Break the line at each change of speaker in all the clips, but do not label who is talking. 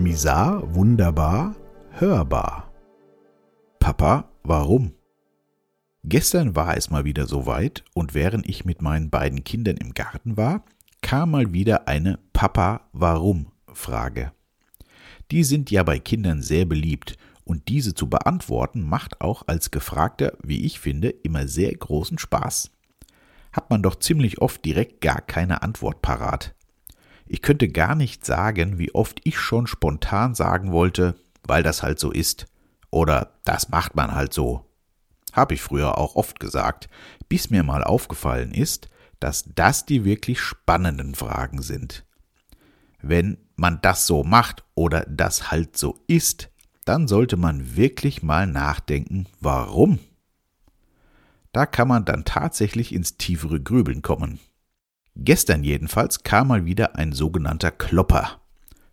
Misar, wunderbar, hörbar. Papa, warum? Gestern war es mal wieder soweit und während ich mit meinen beiden Kindern im Garten war, kam mal wieder eine Papa, warum Frage. Die sind ja bei Kindern sehr beliebt und diese zu beantworten macht auch als Gefragter, wie ich finde, immer sehr großen Spaß. Hat man doch ziemlich oft direkt gar keine Antwort parat. Ich könnte gar nicht sagen, wie oft ich schon spontan sagen wollte, weil das halt so ist. Oder das macht man halt so. Hab ich früher auch oft gesagt, bis mir mal aufgefallen ist, dass das die wirklich spannenden Fragen sind. Wenn man das so macht oder das halt so ist, dann sollte man wirklich mal nachdenken, warum. Da kann man dann tatsächlich ins tiefere Grübeln kommen. Gestern jedenfalls kam mal wieder ein sogenannter Klopper.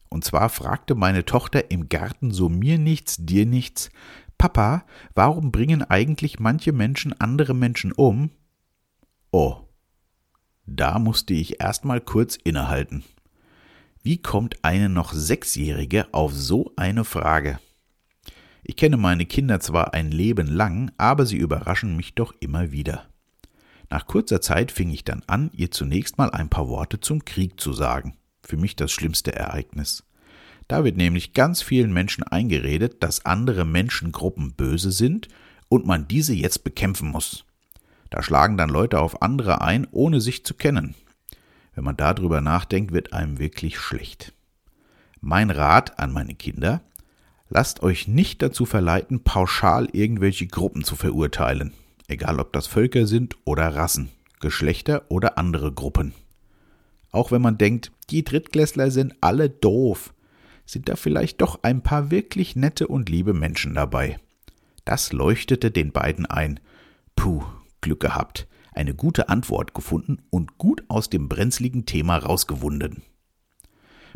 Und zwar fragte meine Tochter im Garten so mir nichts, dir nichts, Papa, warum bringen eigentlich manche Menschen andere Menschen um? Oh, da musste ich erst mal kurz innehalten. Wie kommt eine noch Sechsjährige auf so eine Frage? Ich kenne meine Kinder zwar ein Leben lang, aber sie überraschen mich doch immer wieder. Nach kurzer Zeit fing ich dann an, ihr zunächst mal ein paar Worte zum Krieg zu sagen. Für mich das schlimmste Ereignis. Da wird nämlich ganz vielen Menschen eingeredet, dass andere Menschengruppen böse sind und man diese jetzt bekämpfen muss. Da schlagen dann Leute auf andere ein, ohne sich zu kennen. Wenn man darüber nachdenkt, wird einem wirklich schlecht. Mein Rat an meine Kinder, lasst euch nicht dazu verleiten, pauschal irgendwelche Gruppen zu verurteilen egal ob das Völker sind oder Rassen, Geschlechter oder andere Gruppen. Auch wenn man denkt, die Drittklässler sind alle doof, sind da vielleicht doch ein paar wirklich nette und liebe Menschen dabei. Das leuchtete den beiden ein. Puh, Glück gehabt, eine gute Antwort gefunden und gut aus dem brenzligen Thema rausgewunden.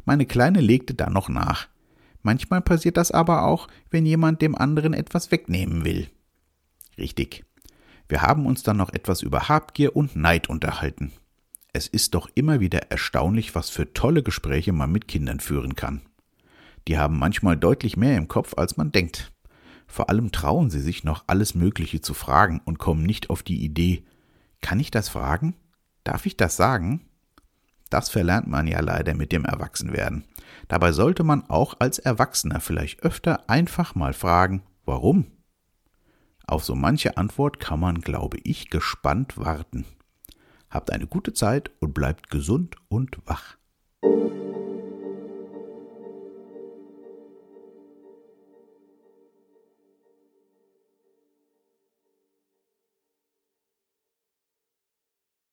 Meine Kleine legte dann noch nach. Manchmal passiert das aber auch, wenn jemand dem anderen etwas wegnehmen will. Richtig. Wir haben uns dann noch etwas über Habgier und Neid unterhalten. Es ist doch immer wieder erstaunlich, was für tolle Gespräche man mit Kindern führen kann. Die haben manchmal deutlich mehr im Kopf, als man denkt. Vor allem trauen sie sich noch alles Mögliche zu fragen und kommen nicht auf die Idee, kann ich das fragen? Darf ich das sagen? Das verlernt man ja leider mit dem Erwachsenwerden. Dabei sollte man auch als Erwachsener vielleicht öfter einfach mal fragen, warum? Auf so manche Antwort kann man, glaube ich, gespannt warten. Habt eine gute Zeit und bleibt gesund und wach.